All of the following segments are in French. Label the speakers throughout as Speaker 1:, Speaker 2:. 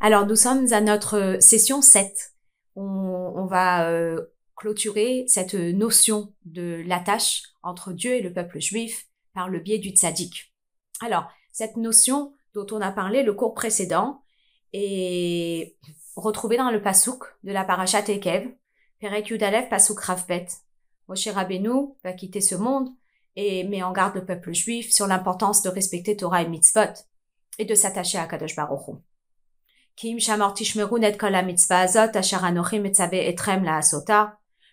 Speaker 1: Alors nous sommes à notre session 7. On, va euh, clôturer cette notion de l'attache entre Dieu et le peuple juif par le biais du tzaddik. Alors, cette notion dont on a parlé le cours précédent est retrouvée dans le pasouk de la parashat Ekev, Perek Yudalev pasouk Ravbet. Moshe Rabbeinu va quitter ce monde et met en garde le peuple juif sur l'importance de respecter Torah et mitzvot et de s'attacher à Kadosh Baruch.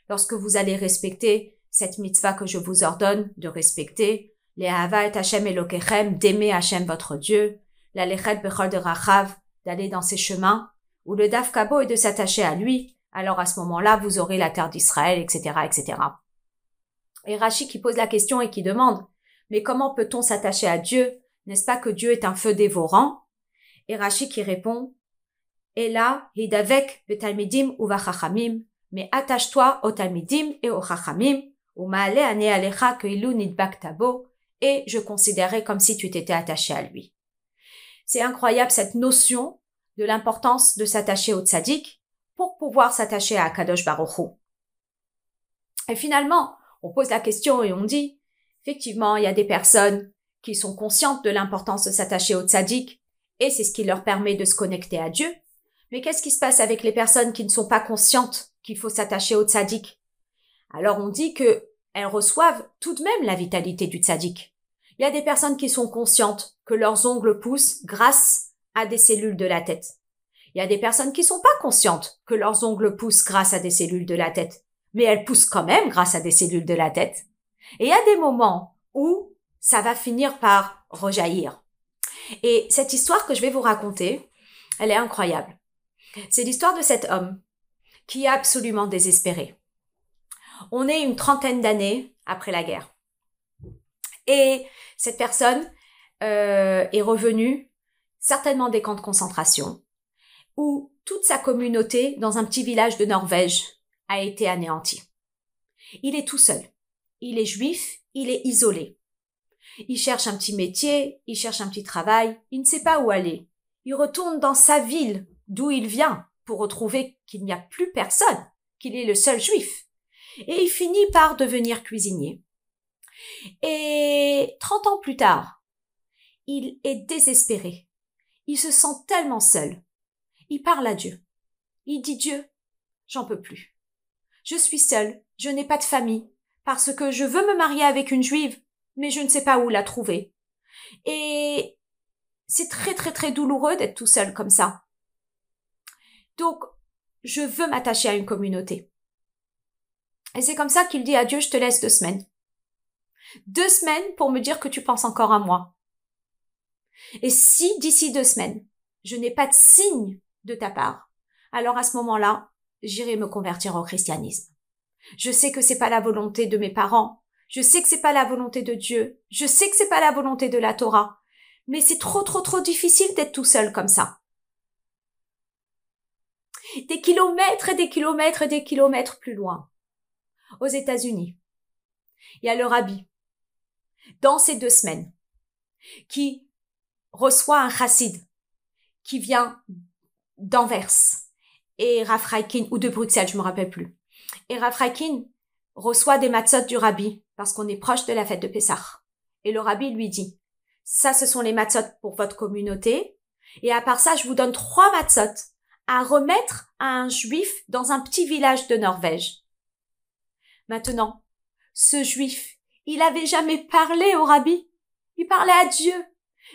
Speaker 1: Lorsque vous allez respecter cette mitzvah que je vous ordonne de respecter, les hava et Hashem Elokechem, d'aimer Hashem votre Dieu, la lechet bechol de rachav, d'aller dans ses chemins, ou le daf kabo est de s'attacher à lui, alors à ce moment-là, vous aurez la terre d'Israël, etc., etc. Et Rashi qui pose la question et qui demande, mais comment peut-on s'attacher à Dieu? N'est-ce pas que Dieu est un feu dévorant? Et Rashi qui répond, et là, hidavek betalmidim ou vachachamim, mais attache-toi au talmidim et au chachamim, ou maale ane alecha que ilu nidbak tabo, et je considérais comme si tu t'étais attaché à lui. C'est incroyable cette notion de l'importance de s'attacher au tzaddik pour pouvoir s'attacher à Kadosh Baruch Et finalement, on pose la question et on dit, effectivement, il y a des personnes qui sont conscientes de l'importance de s'attacher au tzaddik, et c'est ce qui leur permet de se connecter à Dieu. Mais qu'est-ce qui se passe avec les personnes qui ne sont pas conscientes qu'il faut s'attacher au tzaddik? Alors on dit que elles reçoivent tout de même la vitalité du tzaddik. Il y a des personnes qui sont conscientes que leurs ongles poussent grâce à des cellules de la tête. Il y a des personnes qui sont pas conscientes que leurs ongles poussent grâce à des cellules de la tête, mais elles poussent quand même grâce à des cellules de la tête. Et il y a des moments où ça va finir par rejaillir. Et cette histoire que je vais vous raconter, elle est incroyable. C'est l'histoire de cet homme qui est absolument désespéré. On est une trentaine d'années après la guerre. Et cette personne euh, est revenue certainement des camps de concentration, où toute sa communauté dans un petit village de Norvège a été anéantie. Il est tout seul. Il est juif, il est isolé. Il cherche un petit métier, il cherche un petit travail, il ne sait pas où aller. Il retourne dans sa ville, d'où il vient, pour retrouver qu'il n'y a plus personne, qu'il est le seul juif. Et il finit par devenir cuisinier. Et trente ans plus tard, il est désespéré. Il se sent tellement seul. Il parle à Dieu. Il dit Dieu, j'en peux plus. Je suis seul, je n'ai pas de famille, parce que je veux me marier avec une juive, mais je ne sais pas où la trouver. Et c'est très très très douloureux d'être tout seul comme ça. Donc, je veux m'attacher à une communauté. Et c'est comme ça qu'il dit à Dieu, je te laisse deux semaines. Deux semaines pour me dire que tu penses encore à moi. Et si d'ici deux semaines, je n'ai pas de signe de ta part, alors à ce moment-là, j'irai me convertir au christianisme. Je sais que c'est pas la volonté de mes parents, je sais que c'est pas la volonté de Dieu. Je sais que c'est pas la volonté de la Torah. Mais c'est trop, trop, trop difficile d'être tout seul comme ça. Des kilomètres et des kilomètres et des kilomètres plus loin. Aux États-Unis. Il y a le rabbi. Dans ces deux semaines. Qui reçoit un chassid. Qui vient d'Anvers. Et Rafraikin, ou de Bruxelles, je me rappelle plus. Et Rafraikin reçoit des matzot du rabbi parce qu'on est proche de la fête de Pessah. Et le rabbi lui dit, ça ce sont les matzot pour votre communauté, et à part ça, je vous donne trois matzot à remettre à un juif dans un petit village de Norvège. Maintenant, ce juif, il avait jamais parlé au rabbi. Il parlait à Dieu.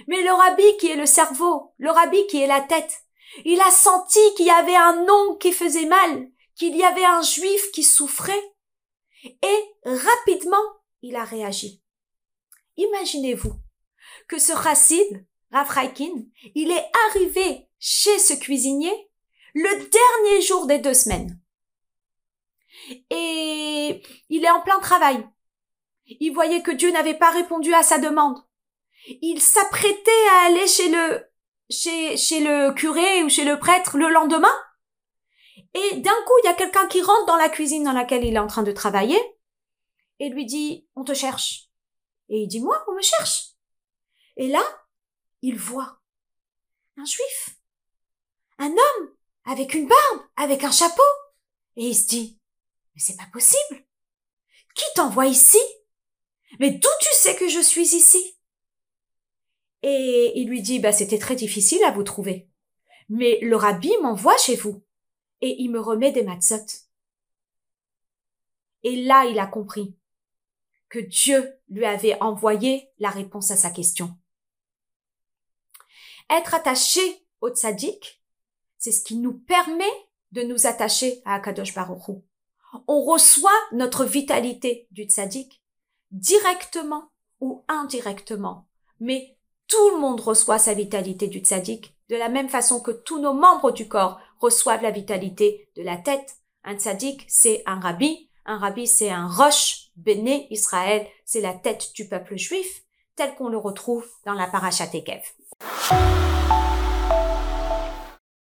Speaker 1: Mais le rabbi qui est le cerveau, le rabbi qui est la tête, il a senti qu'il y avait un nom qui faisait mal, qu'il y avait un juif qui souffrait. Et rapidement, il a réagi. Imaginez-vous que ce chassid, Rafraikin, il est arrivé chez ce cuisinier le dernier jour des deux semaines. Et il est en plein travail. Il voyait que Dieu n'avait pas répondu à sa demande. Il s'apprêtait à aller chez le, chez, chez le curé ou chez le prêtre le lendemain et d'un coup, il y a quelqu'un qui rentre dans la cuisine dans laquelle il est en train de travailler et lui dit, on te cherche. Et il dit, moi, on me cherche. Et là, il voit un juif un homme avec une barbe, avec un chapeau. Et il se dit, mais c'est pas possible. Qui t'envoie ici? Mais d'où tu sais que je suis ici? Et il lui dit, bah, c'était très difficile à vous trouver. Mais le rabbi m'envoie chez vous. Et il me remet des matzot. Et là, il a compris que Dieu lui avait envoyé la réponse à sa question. Être attaché au tzaddik, c'est ce qui nous permet de nous attacher à Akadosh Baruch On reçoit notre vitalité du tzaddik directement ou indirectement, mais tout le monde reçoit sa vitalité du tzaddik de la même façon que tous nos membres du corps reçoivent la vitalité de la tête. Un tzaddik, c'est un rabbi. Un rabbi, c'est un roche béné Israël. C'est la tête du peuple juif, tel qu'on le retrouve dans la parashat Ekev.